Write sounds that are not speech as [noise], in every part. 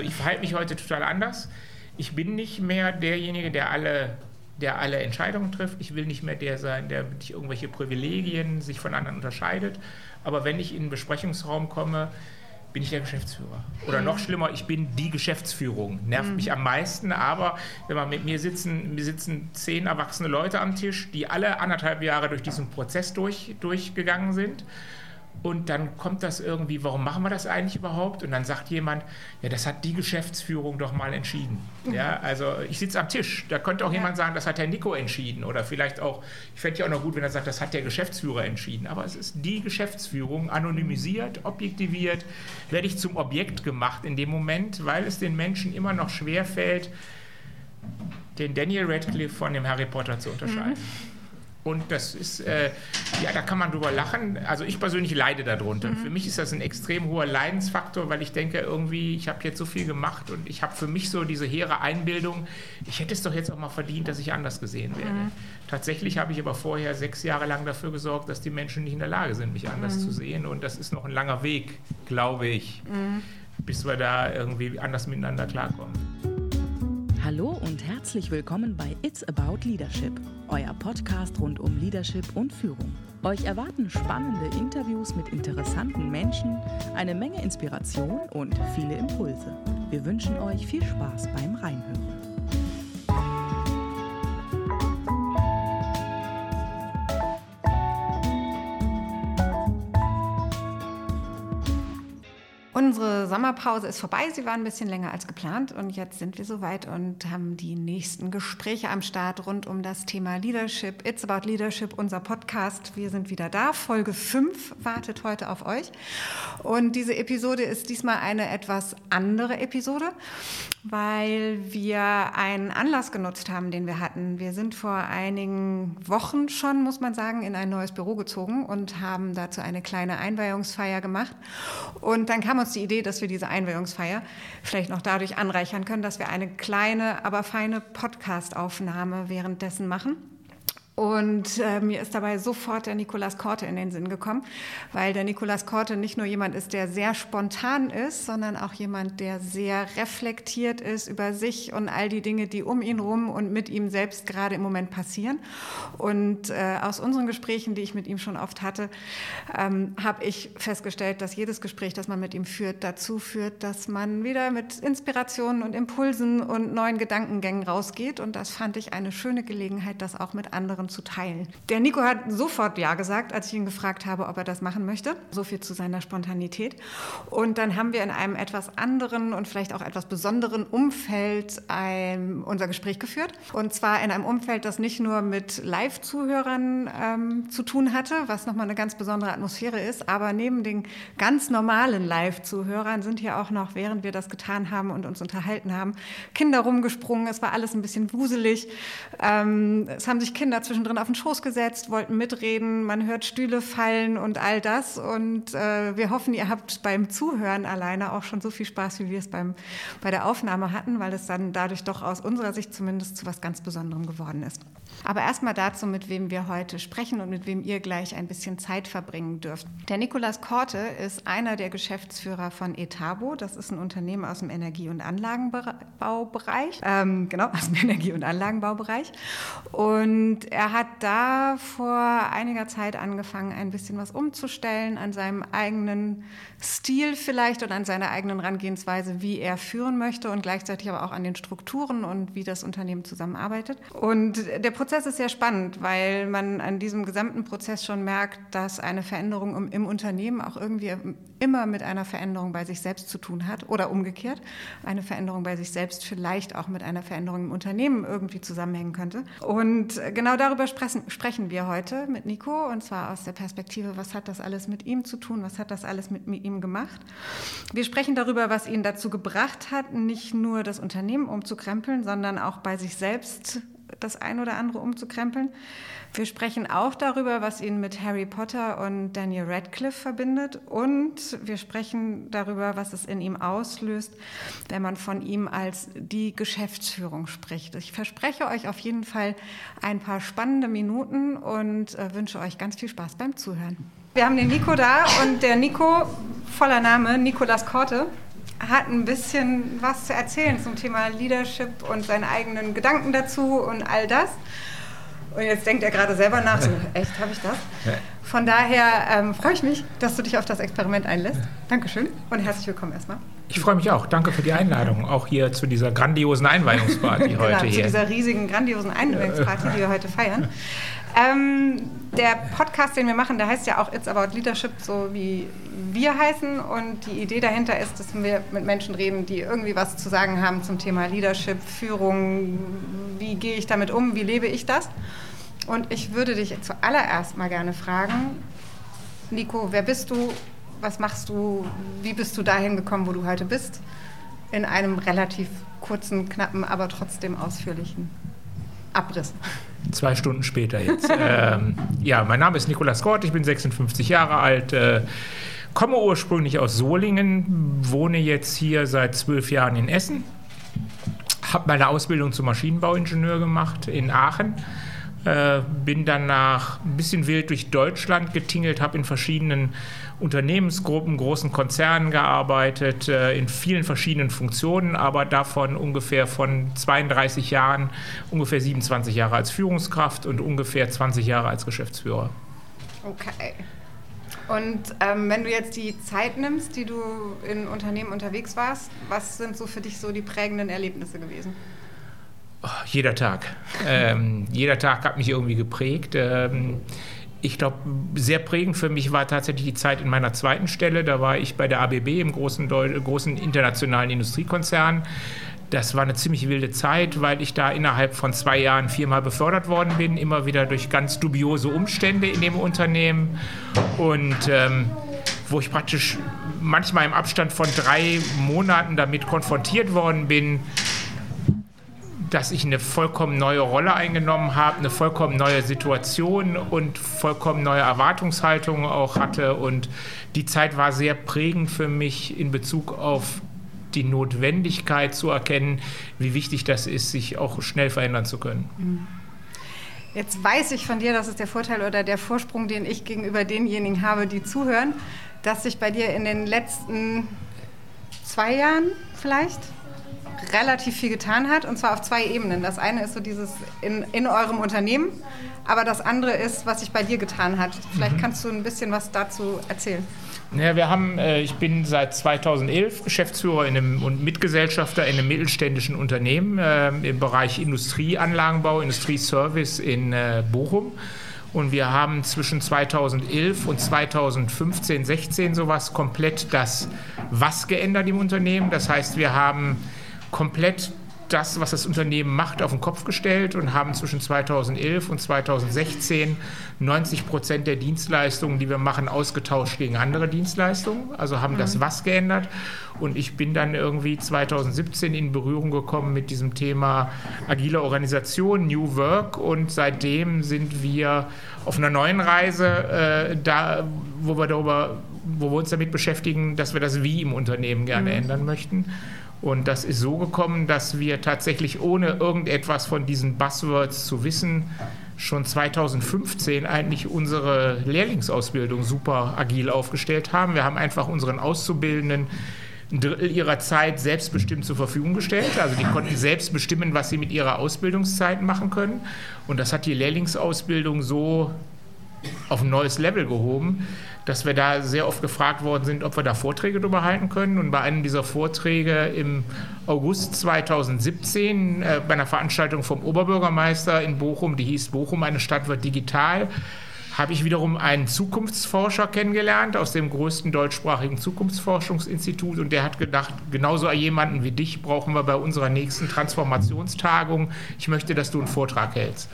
Ich verhalte mich heute total anders. Ich bin nicht mehr derjenige, der alle, der alle Entscheidungen trifft. Ich will nicht mehr der sein, der durch irgendwelche Privilegien sich von anderen unterscheidet. Aber wenn ich in einen Besprechungsraum komme, bin ich der Geschäftsführer. Oder noch schlimmer, ich bin die Geschäftsführung. Nervt mhm. mich am meisten, aber wenn man mit mir sitzen, mir sitzen zehn erwachsene Leute am Tisch, die alle anderthalb Jahre durch diesen Prozess durch, durchgegangen sind und dann kommt das irgendwie, warum machen wir das eigentlich überhaupt? Und dann sagt jemand, ja, das hat die Geschäftsführung doch mal entschieden. Mhm. Ja, also ich sitze am Tisch. Da könnte auch ja. jemand sagen, das hat der Nico entschieden. Oder vielleicht auch, ich fände ja auch noch gut, wenn er sagt, das hat der Geschäftsführer entschieden. Aber es ist die Geschäftsführung, anonymisiert, objektiviert, werde ich zum Objekt gemacht in dem Moment, weil es den Menschen immer noch schwer fällt, den Daniel Radcliffe von dem Harry Potter zu unterscheiden. Mhm. Und das ist, äh, ja, da kann man drüber lachen. Also ich persönlich leide darunter. Mhm. Für mich ist das ein extrem hoher Leidensfaktor, weil ich denke, irgendwie, ich habe jetzt so viel gemacht und ich habe für mich so diese hehre Einbildung, ich hätte es doch jetzt auch mal verdient, dass ich anders gesehen werde. Mhm. Tatsächlich habe ich aber vorher sechs Jahre lang dafür gesorgt, dass die Menschen nicht in der Lage sind, mich anders mhm. zu sehen. Und das ist noch ein langer Weg, glaube ich, mhm. bis wir da irgendwie anders miteinander klarkommen. Hallo und herzlich willkommen bei It's About Leadership, euer Podcast rund um Leadership und Führung. Euch erwarten spannende Interviews mit interessanten Menschen, eine Menge Inspiration und viele Impulse. Wir wünschen euch viel Spaß beim Reinhören. Unsere Sommerpause ist vorbei. Sie war ein bisschen länger als geplant und jetzt sind wir soweit und haben die nächsten Gespräche am Start rund um das Thema Leadership. It's About Leadership, unser Podcast. Wir sind wieder da. Folge 5 wartet heute auf euch. Und diese Episode ist diesmal eine etwas andere Episode, weil wir einen Anlass genutzt haben, den wir hatten. Wir sind vor einigen Wochen schon, muss man sagen, in ein neues Büro gezogen und haben dazu eine kleine Einweihungsfeier gemacht. Und dann kam uns die Idee, dass wir diese Einweihungsfeier vielleicht noch dadurch anreichern können, dass wir eine kleine, aber feine Podcast-Aufnahme währenddessen machen. Und äh, mir ist dabei sofort der Nikolas Korte in den Sinn gekommen, weil der Nikolas Korte nicht nur jemand ist, der sehr spontan ist, sondern auch jemand, der sehr reflektiert ist über sich und all die Dinge, die um ihn rum und mit ihm selbst gerade im Moment passieren. Und äh, aus unseren Gesprächen, die ich mit ihm schon oft hatte, ähm, habe ich festgestellt, dass jedes Gespräch, das man mit ihm führt, dazu führt, dass man wieder mit Inspirationen und Impulsen und neuen Gedankengängen rausgeht. Und das fand ich eine schöne Gelegenheit, das auch mit anderen zu teilen. Der Nico hat sofort Ja gesagt, als ich ihn gefragt habe, ob er das machen möchte. So viel zu seiner Spontanität. Und dann haben wir in einem etwas anderen und vielleicht auch etwas besonderen Umfeld ein, unser Gespräch geführt. Und zwar in einem Umfeld, das nicht nur mit Live-Zuhörern ähm, zu tun hatte, was nochmal eine ganz besondere Atmosphäre ist, aber neben den ganz normalen Live-Zuhörern sind hier auch noch, während wir das getan haben und uns unterhalten haben, Kinder rumgesprungen. Es war alles ein bisschen wuselig. Ähm, es haben sich Kinder zwischen zwischendrin auf den Schoß gesetzt, wollten mitreden, man hört Stühle fallen und all das. Und äh, wir hoffen, ihr habt beim Zuhören alleine auch schon so viel Spaß, wie wir es beim, bei der Aufnahme hatten, weil es dann dadurch doch aus unserer Sicht zumindest zu was ganz Besonderem geworden ist. Aber erstmal dazu, mit wem wir heute sprechen und mit wem ihr gleich ein bisschen Zeit verbringen dürft. Der Nikolas Korte ist einer der Geschäftsführer von Etabo. Das ist ein Unternehmen aus dem Energie- und Anlagenbaubereich. Ähm, genau, [laughs] aus dem Energie- und Anlagenbaubereich. Und er hat da vor einiger Zeit angefangen, ein bisschen was umzustellen an seinem eigenen Stil vielleicht und an seiner eigenen Herangehensweise, wie er führen möchte und gleichzeitig aber auch an den Strukturen und wie das Unternehmen zusammenarbeitet. Und der Prozess ist sehr spannend, weil man an diesem gesamten Prozess schon merkt, dass eine Veränderung im Unternehmen auch irgendwie immer mit einer Veränderung bei sich selbst zu tun hat oder umgekehrt, eine Veränderung bei sich selbst vielleicht auch mit einer Veränderung im Unternehmen irgendwie zusammenhängen könnte. Und genau darüber sprechen, sprechen wir heute mit Nico und zwar aus der Perspektive, was hat das alles mit ihm zu tun, was hat das alles mit ihm gemacht. Wir sprechen darüber, was ihn dazu gebracht hat, nicht nur das Unternehmen umzukrempeln, sondern auch bei sich selbst das ein oder andere umzukrempeln. Wir sprechen auch darüber, was ihn mit Harry Potter und Daniel Radcliffe verbindet. Und wir sprechen darüber, was es in ihm auslöst, wenn man von ihm als die Geschäftsführung spricht. Ich verspreche euch auf jeden Fall ein paar spannende Minuten und äh, wünsche euch ganz viel Spaß beim Zuhören. Wir haben den Nico da und der Nico, voller Name, Nikolas Korte, hat ein bisschen was zu erzählen zum Thema Leadership und seinen eigenen Gedanken dazu und all das. Und jetzt denkt er gerade selber nach, so, [laughs] echt, habe ich das? Von daher ähm, freue ich mich, dass du dich auf das Experiment einlässt. Dankeschön und herzlich willkommen erstmal. Ich freue mich auch. Danke für die Einladung. Auch hier zu dieser grandiosen Einweihungsparty [laughs] genau, heute zu hier. dieser riesigen, grandiosen Einweihungsparty, die wir heute feiern. Ähm, der Podcast, den wir machen, der heißt ja auch It's About Leadership, so wie wir heißen. Und die Idee dahinter ist, dass wir mit Menschen reden, die irgendwie was zu sagen haben zum Thema Leadership, Führung. Wie gehe ich damit um? Wie lebe ich das? Und ich würde dich zuallererst mal gerne fragen, Nico, wer bist du? Was machst du? Wie bist du dahin gekommen, wo du heute bist? In einem relativ kurzen, knappen, aber trotzdem ausführlichen Abriss. Zwei Stunden später jetzt. [laughs] ähm, ja, mein Name ist Nikolaus Gott, ich bin 56 Jahre alt, äh, komme ursprünglich aus Solingen, wohne jetzt hier seit zwölf Jahren in Essen, habe meine Ausbildung zum Maschinenbauingenieur gemacht in Aachen. Äh, bin danach ein bisschen wild durch Deutschland getingelt, habe in verschiedenen Unternehmensgruppen, großen Konzernen gearbeitet, äh, in vielen verschiedenen Funktionen, aber davon ungefähr von 32 Jahren, ungefähr 27 Jahre als Führungskraft und ungefähr 20 Jahre als Geschäftsführer. Okay. Und ähm, wenn du jetzt die Zeit nimmst, die du in Unternehmen unterwegs warst, was sind so für dich so die prägenden Erlebnisse gewesen? Oh, jeder Tag. ähm, jeder Tag hat mich irgendwie geprägt. Ähm, ich glaube, sehr prägend für mich war tatsächlich die Zeit in meiner zweiten Stelle. Da war ich bei der ABB im großen, großen internationalen Industriekonzern. Das war eine ziemlich wilde Zeit, weil ich da innerhalb von zwei Jahren viermal befördert worden bin, immer wieder durch ganz dubiose Umstände in dem Unternehmen. Und ähm, wo ich praktisch manchmal im Abstand von drei Monaten damit konfrontiert worden bin, dass ich eine vollkommen neue Rolle eingenommen habe, eine vollkommen neue Situation und vollkommen neue Erwartungshaltungen auch hatte. Und die Zeit war sehr prägend für mich in Bezug auf die Notwendigkeit zu erkennen, wie wichtig das ist, sich auch schnell verändern zu können. Mhm. Jetzt weiß ich von dir, das ist der Vorteil oder der Vorsprung, den ich gegenüber denjenigen habe, die zuhören, dass sich bei dir in den letzten zwei Jahren vielleicht relativ viel getan hat, und zwar auf zwei Ebenen. Das eine ist so dieses in, in eurem Unternehmen, aber das andere ist, was sich bei dir getan hat. Vielleicht mhm. kannst du ein bisschen was dazu erzählen. Ja, wir haben, äh, ich bin seit 2011 Geschäftsführer in einem, und Mitgesellschafter in einem mittelständischen Unternehmen äh, im Bereich Industrieanlagenbau, Industrieservice in äh, Bochum. Und wir haben zwischen 2011 und 2015, 16 sowas komplett das Was geändert im Unternehmen. Das heißt, wir haben komplett das, was das Unternehmen macht, auf den Kopf gestellt und haben zwischen 2011 und 2016 90 Prozent der Dienstleistungen, die wir machen, ausgetauscht gegen andere Dienstleistungen. Also haben mhm. das was geändert. Und ich bin dann irgendwie 2017 in Berührung gekommen mit diesem Thema agile Organisation, New Work. Und seitdem sind wir auf einer neuen Reise, äh, da, wo wir darüber, wo wir uns damit beschäftigen, dass wir das Wie im Unternehmen gerne mhm. ändern möchten. Und das ist so gekommen, dass wir tatsächlich ohne irgendetwas von diesen Buzzwords zu wissen, schon 2015 eigentlich unsere Lehrlingsausbildung super agil aufgestellt haben. Wir haben einfach unseren Auszubildenden ein Drittel ihrer Zeit selbstbestimmt zur Verfügung gestellt. Also die konnten selbst bestimmen, was sie mit ihrer Ausbildungszeit machen können. Und das hat die Lehrlingsausbildung so auf ein neues Level gehoben, dass wir da sehr oft gefragt worden sind, ob wir da Vorträge darüber halten können. Und bei einem dieser Vorträge im August 2017 äh, bei einer Veranstaltung vom Oberbürgermeister in Bochum, die hieß Bochum, eine Stadt wird digital, habe ich wiederum einen Zukunftsforscher kennengelernt aus dem größten deutschsprachigen Zukunftsforschungsinstitut und der hat gedacht, genauso jemanden wie dich brauchen wir bei unserer nächsten Transformationstagung. Ich möchte, dass du einen Vortrag hältst.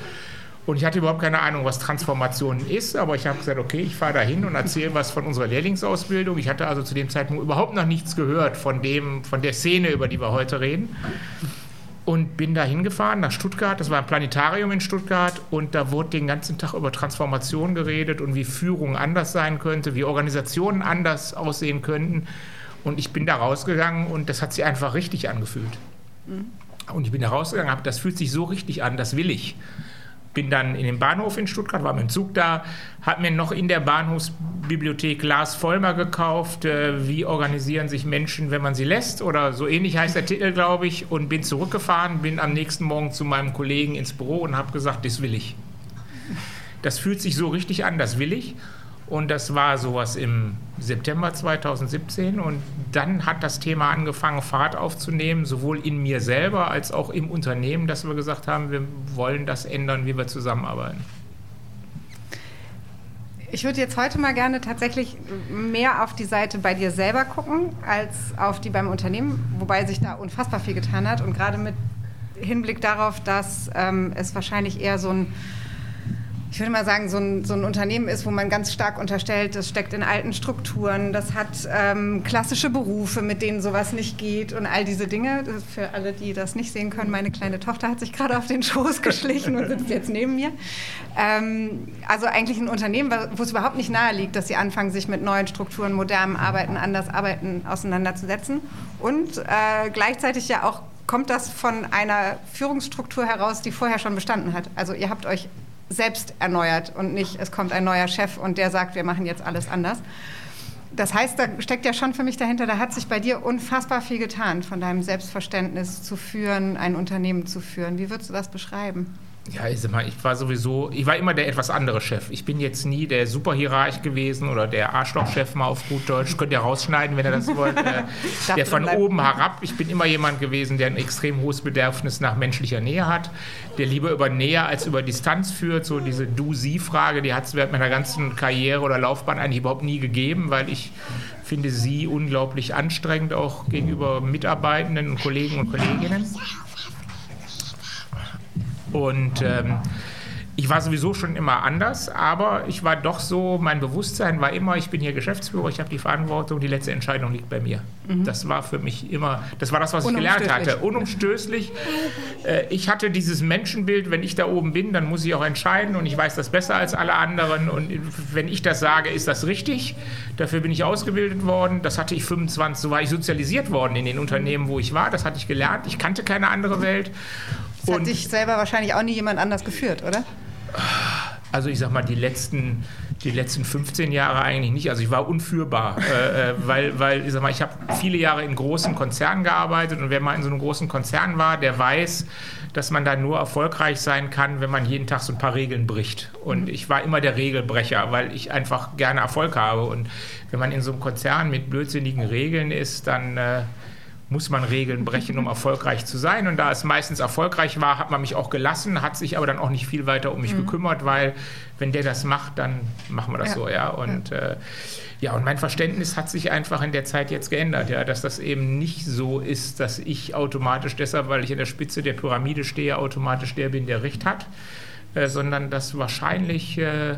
Und ich hatte überhaupt keine Ahnung, was Transformation ist, aber ich habe gesagt, okay, ich fahre da hin und erzähle was von unserer Lehrlingsausbildung. Ich hatte also zu dem Zeitpunkt überhaupt noch nichts gehört von, dem, von der Szene, über die wir heute reden. Und bin da hingefahren nach Stuttgart. Das war ein Planetarium in Stuttgart. Und da wurde den ganzen Tag über Transformation geredet und wie Führung anders sein könnte, wie Organisationen anders aussehen könnten. Und ich bin da rausgegangen und das hat sich einfach richtig angefühlt. Mhm. Und ich bin da rausgegangen, habe, das fühlt sich so richtig an, das will ich. Bin dann in den Bahnhof in Stuttgart, war mit dem Zug da, habe mir noch in der Bahnhofsbibliothek Lars Vollmer gekauft, äh, wie organisieren sich Menschen, wenn man sie lässt oder so ähnlich heißt der Titel, glaube ich, und bin zurückgefahren, bin am nächsten Morgen zu meinem Kollegen ins Büro und habe gesagt, das will ich. Das fühlt sich so richtig an, das will ich. Und das war sowas im September 2017. Und dann hat das Thema angefangen, Fahrt aufzunehmen, sowohl in mir selber als auch im Unternehmen, dass wir gesagt haben, wir wollen das ändern, wie wir zusammenarbeiten. Ich würde jetzt heute mal gerne tatsächlich mehr auf die Seite bei dir selber gucken, als auf die beim Unternehmen, wobei sich da unfassbar viel getan hat. Und gerade mit Hinblick darauf, dass ähm, es wahrscheinlich eher so ein ich würde mal sagen, so ein, so ein, Unternehmen ist, wo man ganz stark unterstellt, das steckt in alten Strukturen, das hat ähm, klassische Berufe, mit denen sowas nicht geht und all diese Dinge. Für alle, die das nicht sehen können, meine kleine Tochter hat sich gerade auf den Schoß geschlichen und sitzt jetzt neben mir. Ähm, also eigentlich ein Unternehmen, wo es überhaupt nicht nahe liegt, dass sie anfangen, sich mit neuen Strukturen, modernem Arbeiten, anders Arbeiten auseinanderzusetzen. Und äh, gleichzeitig ja auch kommt das von einer Führungsstruktur heraus, die vorher schon bestanden hat. Also ihr habt euch selbst erneuert und nicht, es kommt ein neuer Chef und der sagt, wir machen jetzt alles anders. Das heißt, da steckt ja schon für mich dahinter, da hat sich bei dir unfassbar viel getan, von deinem Selbstverständnis zu führen, ein Unternehmen zu führen. Wie würdest du das beschreiben? Ja, ich, mal, ich war sowieso, ich war immer der etwas andere Chef. Ich bin jetzt nie der Superhierarch gewesen oder der Arschlochchef mal auf gut Deutsch. Könnt ihr rausschneiden, wenn ihr das wollt. Äh, [laughs] der von oben herab. Ich bin immer jemand gewesen, der ein extrem hohes Bedürfnis nach menschlicher Nähe hat, der lieber über Nähe als über Distanz führt. So diese Du-Sie-Frage, die hat es während meiner ganzen Karriere oder Laufbahn eigentlich überhaupt nie gegeben, weil ich finde sie unglaublich anstrengend, auch gegenüber Mitarbeitenden und Kollegen und Kolleginnen. Und ähm, ich war sowieso schon immer anders, aber ich war doch so, mein Bewusstsein war immer, ich bin hier Geschäftsführer, ich habe die Verantwortung, die letzte Entscheidung liegt bei mir. Mhm. Das war für mich immer, das war das, was ich gelernt hatte. Unumstößlich. Äh, ich hatte dieses Menschenbild, wenn ich da oben bin, dann muss ich auch entscheiden und ich weiß das besser als alle anderen und wenn ich das sage, ist das richtig. Dafür bin ich ausgebildet worden. Das hatte ich 25, so war ich sozialisiert worden in den Unternehmen, wo ich war. Das hatte ich gelernt. Ich kannte keine andere Welt. Das hat dich selber wahrscheinlich auch nie jemand anders geführt, oder? Also ich sag mal, die letzten, die letzten 15 Jahre eigentlich nicht. Also ich war unführbar, äh, äh, weil, weil ich sag mal, ich habe viele Jahre in großen Konzernen gearbeitet und wer mal in so einem großen Konzern war, der weiß, dass man da nur erfolgreich sein kann, wenn man jeden Tag so ein paar Regeln bricht. Und mhm. ich war immer der Regelbrecher, weil ich einfach gerne Erfolg habe. Und wenn man in so einem Konzern mit blödsinnigen Regeln ist, dann äh, muss man Regeln brechen, um erfolgreich zu sein. Und da es meistens erfolgreich war, hat man mich auch gelassen, hat sich aber dann auch nicht viel weiter um mich mhm. gekümmert, weil wenn der das macht, dann machen wir das ja. so, ja. Und ja. Äh, ja, und mein Verständnis hat sich einfach in der Zeit jetzt geändert, ja, dass das eben nicht so ist, dass ich automatisch deshalb, weil ich in der Spitze der Pyramide stehe, automatisch der bin, der Recht hat, äh, sondern dass wahrscheinlich äh,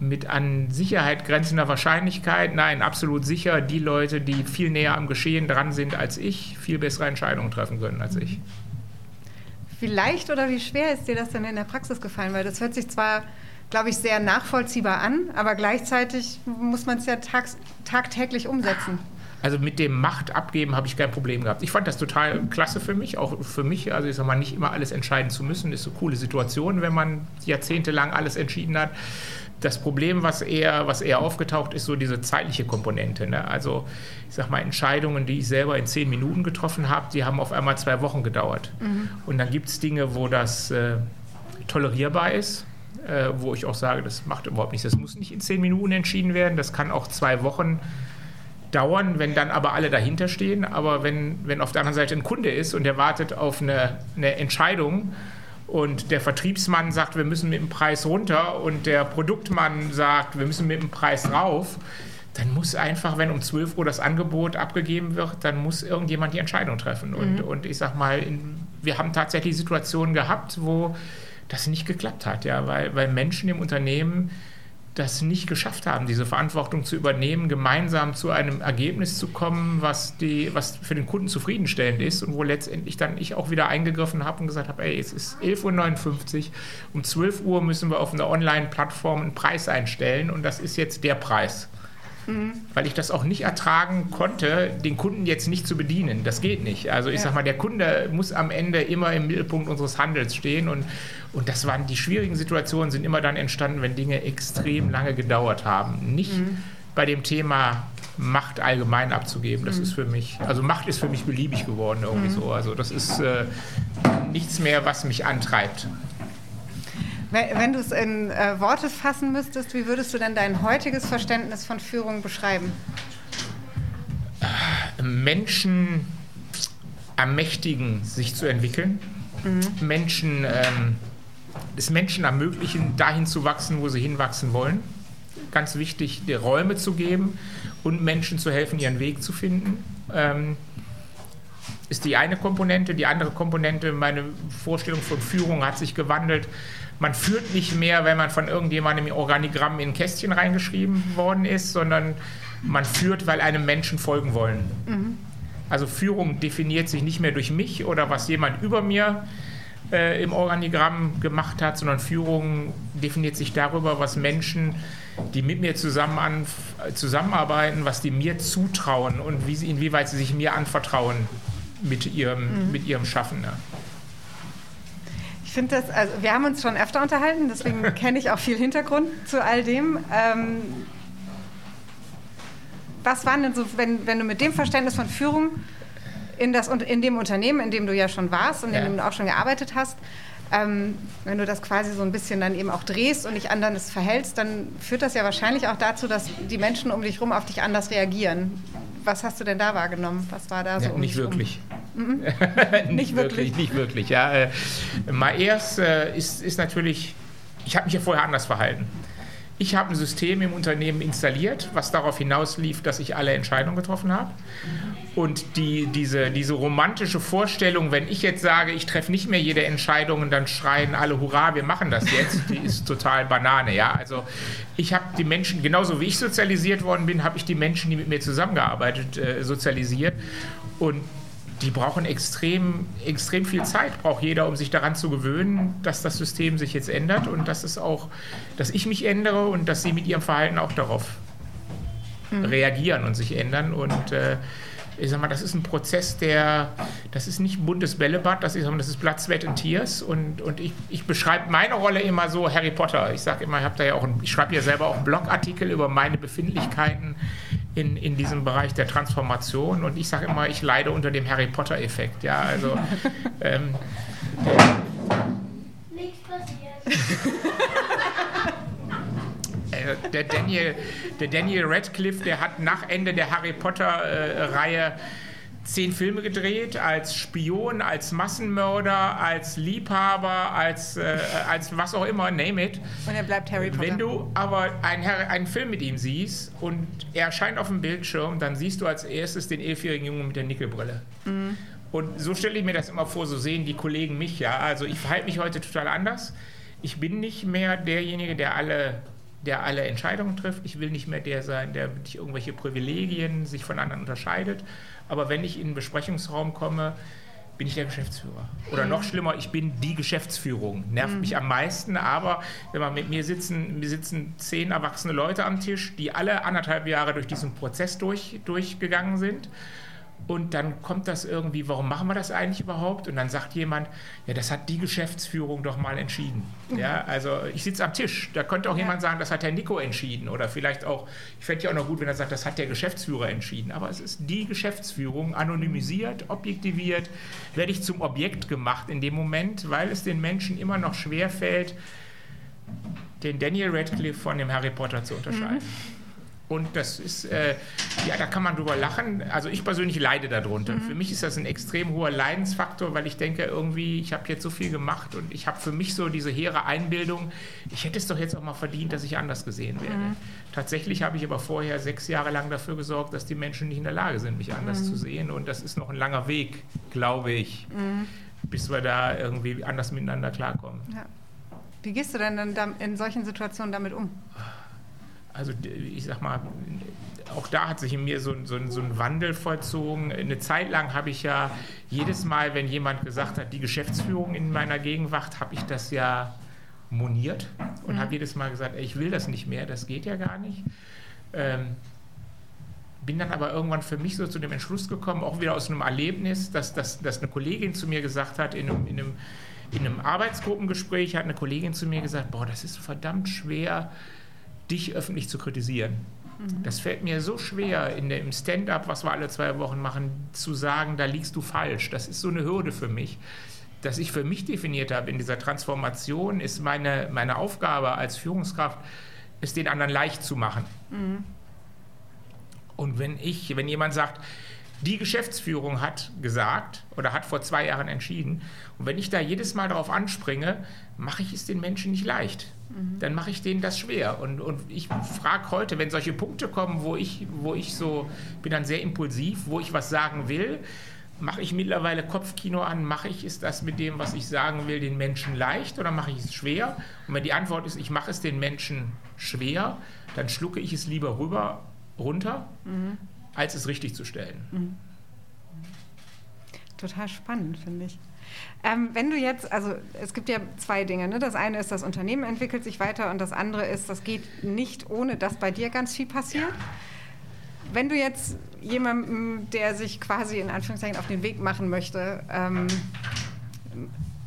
mit an Sicherheit grenzender Wahrscheinlichkeit, nein, absolut sicher, die Leute, die viel näher am Geschehen dran sind als ich, viel bessere Entscheidungen treffen können als ich. Wie leicht oder wie schwer ist dir das denn in der Praxis gefallen? Weil das hört sich zwar, glaube ich, sehr nachvollziehbar an, aber gleichzeitig muss man es ja tag tagtäglich umsetzen. Also mit dem Macht abgeben habe ich kein Problem gehabt. Ich fand das total klasse für mich, auch für mich. Also ich sage mal, nicht immer alles entscheiden zu müssen, ist eine coole Situation, wenn man jahrzehntelang alles entschieden hat das Problem, was eher, was eher aufgetaucht ist, so diese zeitliche Komponente. Ne? Also ich sag mal, Entscheidungen, die ich selber in zehn Minuten getroffen habe, die haben auf einmal zwei Wochen gedauert. Mhm. Und dann gibt es Dinge, wo das äh, tolerierbar ist, äh, wo ich auch sage, das macht überhaupt nichts. Das muss nicht in zehn Minuten entschieden werden, das kann auch zwei Wochen dauern, wenn dann aber alle dahinter stehen. Aber wenn, wenn auf der anderen Seite ein Kunde ist und der wartet auf eine, eine Entscheidung, und der Vertriebsmann sagt, wir müssen mit dem Preis runter und der Produktmann sagt, wir müssen mit dem Preis rauf, dann muss einfach, wenn um 12 Uhr das Angebot abgegeben wird, dann muss irgendjemand die Entscheidung treffen. Und, mhm. und ich sag mal, in, wir haben tatsächlich Situationen gehabt, wo das nicht geklappt hat, ja, weil, weil Menschen im Unternehmen das nicht geschafft haben, diese Verantwortung zu übernehmen, gemeinsam zu einem Ergebnis zu kommen, was, die, was für den Kunden zufriedenstellend ist und wo letztendlich dann ich auch wieder eingegriffen habe und gesagt habe, ey, es ist 11.59 Uhr, um 12 Uhr müssen wir auf einer Online-Plattform einen Preis einstellen und das ist jetzt der Preis. Mhm. weil ich das auch nicht ertragen konnte, den Kunden jetzt nicht zu bedienen. Das geht nicht. Also ich ja. sag mal, der Kunde muss am Ende immer im Mittelpunkt unseres Handels stehen und, und das waren die schwierigen Situationen sind immer dann entstanden, wenn Dinge extrem lange gedauert haben. Nicht mhm. bei dem Thema Macht allgemein abzugeben. Das mhm. ist für mich, also Macht ist für mich beliebig geworden irgendwie mhm. so. Also das ist äh, nichts mehr, was mich antreibt. Wenn du es in äh, Worte fassen müsstest, wie würdest du denn dein heutiges Verständnis von Führung beschreiben? Menschen ermächtigen, sich zu entwickeln. Mhm. Menschen, ähm, es Menschen ermöglichen, dahin zu wachsen, wo sie hinwachsen wollen. Ganz wichtig, die Räume zu geben und Menschen zu helfen, ihren Weg zu finden. Ähm, ist die eine Komponente. Die andere Komponente, meine Vorstellung von Führung hat sich gewandelt man führt nicht mehr, wenn man von irgendjemandem im Organigramm in ein Kästchen reingeschrieben worden ist, sondern man führt, weil einem Menschen folgen wollen. Mhm. Also Führung definiert sich nicht mehr durch mich oder was jemand über mir äh, im Organigramm gemacht hat, sondern Führung definiert sich darüber, was Menschen, die mit mir zusammen an, zusammenarbeiten, was die mir zutrauen und wie sie, inwieweit sie sich mir anvertrauen mit ihrem, mhm. mit ihrem Schaffen. Ne? Ich finde das, also wir haben uns schon öfter unterhalten, deswegen [laughs] kenne ich auch viel Hintergrund zu all dem. Ähm, was waren denn so, wenn, wenn du mit dem Verständnis von Führung in, das, in dem Unternehmen, in dem du ja schon warst und in dem du auch schon gearbeitet hast, ähm, wenn du das quasi so ein bisschen dann eben auch drehst und dich anders verhältst, dann führt das ja wahrscheinlich auch dazu, dass die Menschen um dich herum auf dich anders reagieren. Was hast du denn da wahrgenommen? Was war da so? Ja, um nicht wirklich. Mhm. [laughs] nicht, nicht wirklich. Nicht wirklich, ja. Äh, mal erst äh, ist, ist natürlich, ich habe mich ja vorher anders verhalten. Ich habe ein System im Unternehmen installiert, was darauf hinauslief, dass ich alle Entscheidungen getroffen habe. Und die, diese, diese romantische Vorstellung, wenn ich jetzt sage, ich treffe nicht mehr jede Entscheidung und dann schreien alle, hurra, wir machen das jetzt, die ist total Banane. Ja? Also ich habe die Menschen, genauso wie ich sozialisiert worden bin, habe ich die Menschen, die mit mir zusammengearbeitet, äh, sozialisiert. Und die brauchen extrem, extrem viel Zeit, braucht jeder, um sich daran zu gewöhnen, dass das System sich jetzt ändert und dass es auch, dass ich mich ändere und dass sie mit ihrem Verhalten auch darauf mhm. reagieren und sich ändern. Und äh, ich sag mal, das ist ein Prozess, der, das ist nicht ein buntes Bällebad, das ist, das ist Blood, Sweat and Tears. Und, und ich, ich beschreibe meine Rolle immer so Harry Potter. Ich sage immer, ich, da ja auch ich schreibe ja selber auch einen Blogartikel über meine Befindlichkeiten in, in diesem Bereich der Transformation. Und ich sage immer, ich leide unter dem Harry Potter-Effekt. Ja, also. Ähm, Nichts passiert. Äh, der, Daniel, der Daniel Radcliffe, der hat nach Ende der Harry Potter-Reihe äh, zehn Filme gedreht, als Spion, als Massenmörder, als Liebhaber, als, äh, als was auch immer, name it. Und er bleibt Harry Potter. Wenn du aber einen, einen Film mit ihm siehst und er erscheint auf dem Bildschirm, dann siehst du als erstes den elfjährigen Jungen mit der Nickelbrille. Mhm. Und so stelle ich mir das immer vor, so sehen die Kollegen mich ja. Also ich verhalte mich heute total anders. Ich bin nicht mehr derjenige, der alle der alle Entscheidungen trifft. Ich will nicht mehr der sein, der durch irgendwelche Privilegien sich von anderen unterscheidet. Aber wenn ich in einen Besprechungsraum komme, bin ich der Geschäftsführer. Oder noch schlimmer, ich bin die Geschäftsführung. Nervt mhm. mich am meisten, aber wenn man mit mir sitzen, mir sitzen zehn erwachsene Leute am Tisch, die alle anderthalb Jahre durch diesen Prozess durch, durchgegangen sind und dann kommt das irgendwie, warum machen wir das eigentlich überhaupt? Und dann sagt jemand, ja, das hat die Geschäftsführung doch mal entschieden. Ja, also ich sitze am Tisch. Da könnte auch ja. jemand sagen, das hat der Nico entschieden. Oder vielleicht auch, ich fände ja auch noch gut, wenn er sagt, das hat der Geschäftsführer entschieden. Aber es ist die Geschäftsführung, anonymisiert, objektiviert, werde ich zum Objekt gemacht in dem Moment, weil es den Menschen immer noch schwerfällt, den Daniel Radcliffe von dem Harry Potter zu unterscheiden. Mhm. Und das ist, äh, ja, da kann man drüber lachen. Also ich persönlich leide darunter. Mhm. Für mich ist das ein extrem hoher Leidensfaktor, weil ich denke, irgendwie, ich habe jetzt so viel gemacht und ich habe für mich so diese hehre Einbildung, ich hätte es doch jetzt auch mal verdient, dass ich anders gesehen werde. Mhm. Tatsächlich habe ich aber vorher sechs Jahre lang dafür gesorgt, dass die Menschen nicht in der Lage sind, mich anders mhm. zu sehen. Und das ist noch ein langer Weg, glaube ich, mhm. bis wir da irgendwie anders miteinander klarkommen. Ja. Wie gehst du denn dann in solchen Situationen damit um? Also ich sag mal, auch da hat sich in mir so, so, so ein Wandel vollzogen. Eine Zeit lang habe ich ja jedes Mal, wenn jemand gesagt hat, die Geschäftsführung in meiner Gegenwart, habe ich das ja moniert und mhm. habe jedes Mal gesagt, ey, ich will das nicht mehr, das geht ja gar nicht. Ähm, bin dann aber irgendwann für mich so zu dem Entschluss gekommen, auch wieder aus einem Erlebnis, dass, dass, dass eine Kollegin zu mir gesagt hat, in einem, in, einem, in einem Arbeitsgruppengespräch hat eine Kollegin zu mir gesagt, boah, das ist verdammt schwer, dich öffentlich zu kritisieren. Mhm. Das fällt mir so schwer, in dem Stand-up, was wir alle zwei Wochen machen, zu sagen, da liegst du falsch. Das ist so eine Hürde für mich dass ich für mich definiert habe in dieser Transformation, ist meine, meine Aufgabe als Führungskraft, es den anderen leicht zu machen. Mhm. Und wenn ich, wenn jemand sagt, die Geschäftsführung hat gesagt oder hat vor zwei Jahren entschieden, und wenn ich da jedes Mal darauf anspringe, mache ich es den Menschen nicht leicht. Mhm. Dann mache ich denen das schwer. Und, und ich frage heute, wenn solche Punkte kommen, wo ich, wo ich so, bin dann sehr impulsiv, wo ich was sagen will, mache ich mittlerweile Kopfkino an, mache ich es das mit dem, was ich sagen will, den Menschen leicht oder mache ich es schwer? Und wenn die Antwort ist, ich mache es den Menschen schwer, dann schlucke ich es lieber rüber, runter, mhm. als es richtig zu stellen. Mhm. Total spannend, finde ich. Ähm, wenn du jetzt, also es gibt ja zwei Dinge. Ne? Das eine ist, das Unternehmen entwickelt sich weiter und das andere ist, das geht nicht ohne, dass bei dir ganz viel passiert. Wenn du jetzt jemandem, der sich quasi in Anführungszeichen auf den Weg machen möchte, ähm,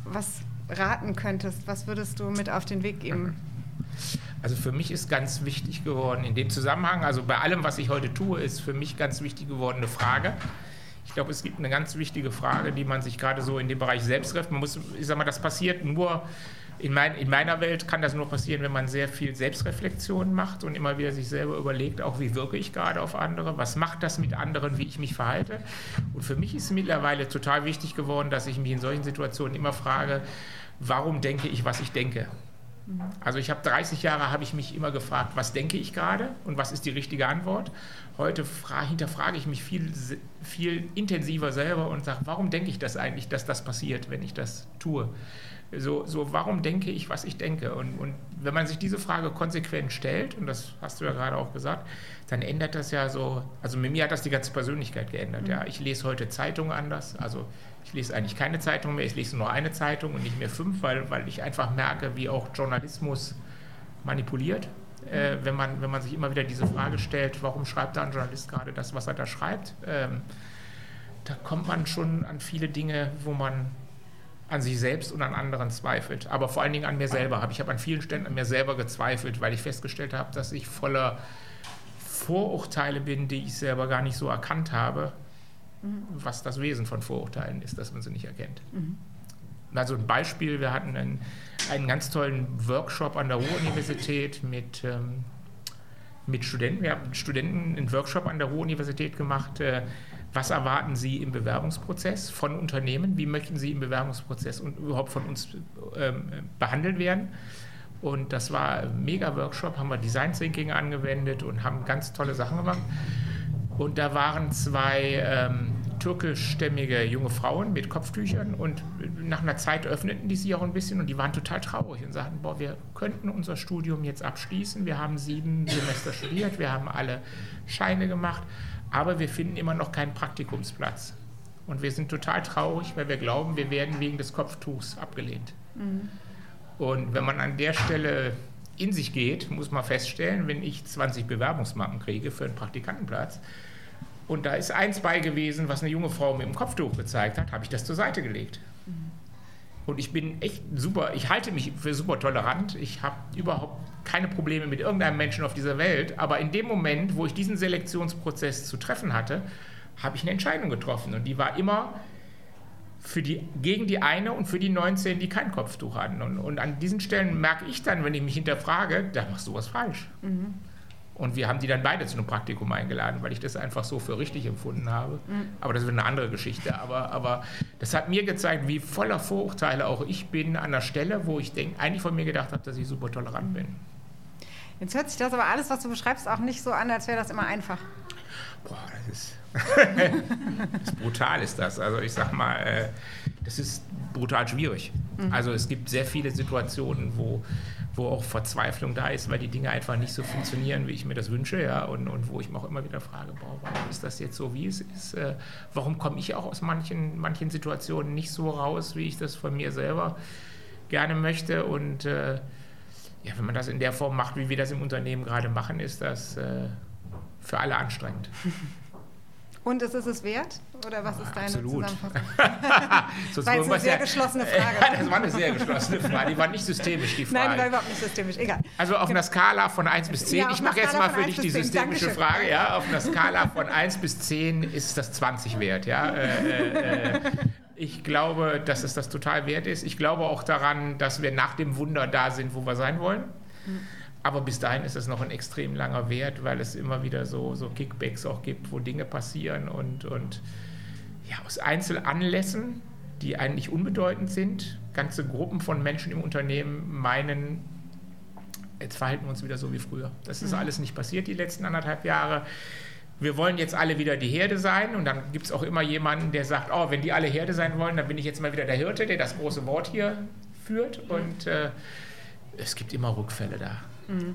was raten könntest, was würdest du mit auf den Weg geben? Also für mich ist ganz wichtig geworden in dem Zusammenhang, also bei allem, was ich heute tue, ist für mich ganz wichtig geworden eine Frage. Ich glaube, es gibt eine ganz wichtige Frage, die man sich gerade so in dem Bereich selbst trifft. Man muss, ich sag mal, das passiert nur in, mein, in, meiner Welt kann das nur passieren, wenn man sehr viel Selbstreflexion macht und immer wieder sich selber überlegt, auch wie wirke ich gerade auf andere, was macht das mit anderen, wie ich mich verhalte. Und für mich ist mittlerweile total wichtig geworden, dass ich mich in solchen Situationen immer frage, warum denke ich, was ich denke. Also ich habe 30 Jahre habe ich mich immer gefragt, was denke ich gerade und was ist die richtige Antwort. Heute hinterfrage ich mich viel, viel intensiver selber und sage, warum denke ich das eigentlich, dass das passiert, wenn ich das tue? So, so warum denke ich, was ich denke? Und, und wenn man sich diese Frage konsequent stellt, und das hast du ja gerade auch gesagt, dann ändert das ja so, also mit mir hat das die ganze Persönlichkeit geändert. Mhm. Ja. Ich lese heute Zeitungen anders, also ich lese eigentlich keine Zeitung mehr, ich lese nur eine Zeitung und nicht mehr fünf, weil, weil ich einfach merke, wie auch Journalismus manipuliert. Äh, wenn, man, wenn man sich immer wieder diese Frage stellt, warum schreibt da ein Journalist gerade das, was er da schreibt, ähm, da kommt man schon an viele Dinge, wo man an sich selbst und an anderen zweifelt. Aber vor allen Dingen an mir selber habe. Ich habe an vielen Stellen an mir selber gezweifelt, weil ich festgestellt habe, dass ich voller Vorurteile bin, die ich selber gar nicht so erkannt habe, mhm. was das Wesen von Vorurteilen ist, dass man sie nicht erkennt. Mhm. Also ein Beispiel, wir hatten einen, einen ganz tollen Workshop an der Ruhr-Universität mit, ähm, mit Studenten. Wir haben Studenten einen Workshop an der Ruhr-Universität gemacht, äh, was erwarten Sie im Bewerbungsprozess von Unternehmen? Wie möchten Sie im Bewerbungsprozess und überhaupt von uns ähm, behandelt werden? Und das war ein mega Workshop, haben wir Design Thinking angewendet und haben ganz tolle Sachen gemacht. Und da waren zwei ähm, türkischstämmige junge Frauen mit Kopftüchern und nach einer Zeit öffneten die sich auch ein bisschen und die waren total traurig und sagten, boah, wir könnten unser Studium jetzt abschließen. Wir haben sieben Semester studiert, wir haben alle Scheine gemacht aber wir finden immer noch keinen Praktikumsplatz. Und wir sind total traurig, weil wir glauben, wir werden wegen des Kopftuchs abgelehnt. Mhm. Und wenn man an der Stelle in sich geht, muss man feststellen, wenn ich 20 Bewerbungsmarken kriege für einen Praktikantenplatz und da ist eins bei gewesen, was eine junge Frau mit dem Kopftuch gezeigt hat, habe ich das zur Seite gelegt. Mhm. Und ich bin echt super, ich halte mich für super tolerant. Ich habe überhaupt keine Probleme mit irgendeinem Menschen auf dieser Welt. Aber in dem Moment, wo ich diesen Selektionsprozess zu treffen hatte, habe ich eine Entscheidung getroffen. Und die war immer für die, gegen die eine und für die 19, die kein Kopftuch hatten. Und, und an diesen Stellen merke ich dann, wenn ich mich hinterfrage, da machst du was falsch. Mhm. Und wir haben die dann beide zu einem Praktikum eingeladen, weil ich das einfach so für richtig empfunden habe. Mhm. Aber das ist eine andere Geschichte. Aber, aber das hat mir gezeigt, wie voller Vorurteile auch ich bin an der Stelle, wo ich denk, eigentlich von mir gedacht habe, dass ich super tolerant bin. Jetzt hört sich das aber alles, was du beschreibst, auch nicht so an, als wäre das immer einfach. Boah, das ist, [laughs] das ist brutal ist das. Also ich sag mal, äh, das ist brutal schwierig. Mhm. Also es gibt sehr viele Situationen, wo wo auch Verzweiflung da ist, weil die Dinge einfach nicht so funktionieren, wie ich mir das wünsche, ja, und, und wo ich mich auch immer wieder frage, boah, warum ist das jetzt so, wie es ist? Äh, warum komme ich auch aus manchen, manchen Situationen nicht so raus, wie ich das von mir selber gerne möchte? Und äh, ja, wenn man das in der Form macht, wie wir das im Unternehmen gerade machen, ist das äh, für alle anstrengend. [laughs] Und ist es es wert? Oder was ist deine Absolut. Zusammenfassung? [laughs] Es irgendwas eine sehr ja- geschlossene [laughs] Frage. das war eine sehr geschlossene Frage. Die war nicht systemisch, die [laughs] Frage. Nein, war überhaupt nicht systemisch. Egal. Also auf einer Skala von 1 bis 10, Ja, ich mache jetzt mal für 1 dich die bis 10, systemische Dankeschön. Frage, ja, auf einer Skala von 1 bis 10 ist das 20 wert, ja. Äh, äh, äh, ich glaube, dass es das total wert ist. Ich glaube auch daran, dass wir nach dem Wunder da sind, wo wir sein wollen. Aber bis dahin ist es noch ein extrem langer Wert, weil es immer wieder so, so Kickbacks auch gibt, wo Dinge passieren und, und ja, aus Einzelanlässen, die eigentlich unbedeutend sind, ganze Gruppen von Menschen im Unternehmen meinen, jetzt verhalten wir uns wieder so wie früher. Das ist alles nicht passiert die letzten anderthalb Jahre. Wir wollen jetzt alle wieder die Herde sein und dann gibt es auch immer jemanden, der sagt, oh, wenn die alle Herde sein wollen, dann bin ich jetzt mal wieder der Hirte, der das große Wort hier führt und äh, es gibt immer Rückfälle da.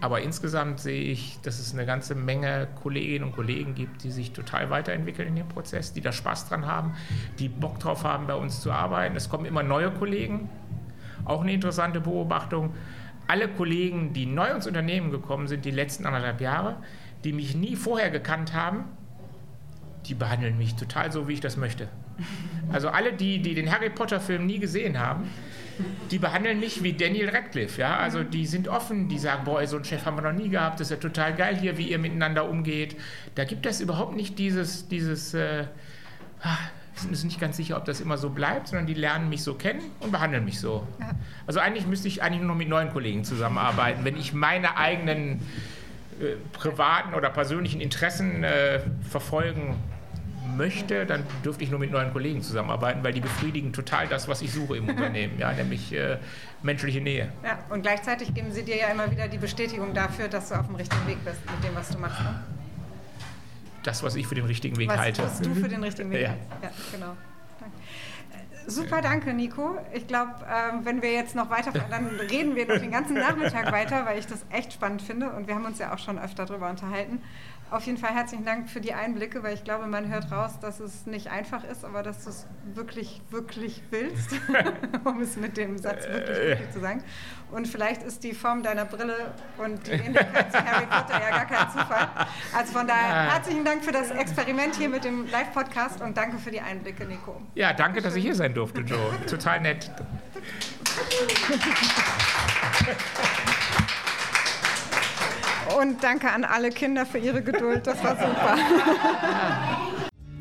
Aber insgesamt sehe ich, dass es eine ganze Menge Kolleginnen und Kollegen gibt, die sich total weiterentwickeln in dem Prozess, die da Spaß dran haben, die Bock drauf haben, bei uns zu arbeiten. Es kommen immer neue Kollegen. Auch eine interessante Beobachtung. Alle Kollegen, die neu ins Unternehmen gekommen sind, die letzten anderthalb Jahre, die mich nie vorher gekannt haben, die behandeln mich total so, wie ich das möchte. [laughs] Also alle, die, die den Harry Potter-Film nie gesehen haben, die behandeln mich wie Daniel Radcliffe, ja. Also die sind offen, die sagen, boah, so einen Chef haben wir noch nie gehabt, das ist ja total geil hier, wie ihr miteinander umgeht. Da gibt es überhaupt nicht dieses, dieses, äh, ah, uns nicht ganz sicher, ob das immer so bleibt, sondern die lernen mich so kennen und behandeln mich so. Ja. Also eigentlich müsste ich eigentlich nur noch mit neuen Kollegen zusammenarbeiten, wenn ich meine eigenen äh, privaten oder persönlichen Interessen äh, verfolgen möchte, dann dürfte ich nur mit neuen Kollegen zusammenarbeiten, weil die befriedigen total das, was ich suche im [laughs] Unternehmen, ja, nämlich äh, menschliche Nähe. Ja, und gleichzeitig geben sie dir ja immer wieder die Bestätigung dafür, dass du auf dem richtigen Weg bist mit dem, was du machst. Ne? Das, was ich für den richtigen Weg Was, halte. was du für den richtigen Weg Ja. hältst. Ja, genau. Danke. Äh, Super, danke, Nico. Ich glaube, ähm, wenn wir jetzt noch weiter, dann [laughs] reden wir noch den ganzen Nachmittag weiter, weil ich das echt spannend finde und wir haben uns ja auch schon öfter darüber unterhalten. Auf jeden Fall herzlichen Dank für die Einblicke, weil ich glaube, man hört raus, dass es nicht einfach ist, aber dass du es wirklich, wirklich willst, [laughs] um es mit dem Satz wirklich, wirklich zu sagen. Und vielleicht ist die Form deiner Brille und die [laughs] Ähnlichkeit zu Harry Potter ja gar kein Zufall. Also von daher herzlichen Dank für das Experiment hier mit dem Live-Podcast und danke für die Einblicke, Nico. Ja, danke, dass ich hier sein durfte, Joe. Total nett. [laughs] Und danke an alle Kinder für ihre Geduld, das war super.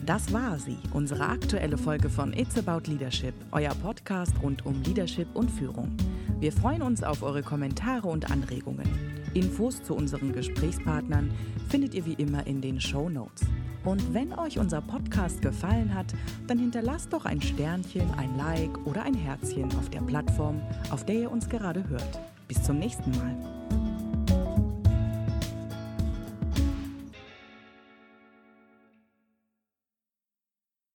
Das war sie, unsere aktuelle Folge von It's About Leadership, euer Podcast rund um Leadership und Führung. Wir freuen uns auf eure Kommentare und Anregungen. Infos zu unseren Gesprächspartnern findet ihr wie immer in den Show Notes. Und wenn euch unser Podcast gefallen hat, dann hinterlasst doch ein Sternchen, ein Like oder ein Herzchen auf der Plattform, auf der ihr uns gerade hört. Bis zum nächsten Mal.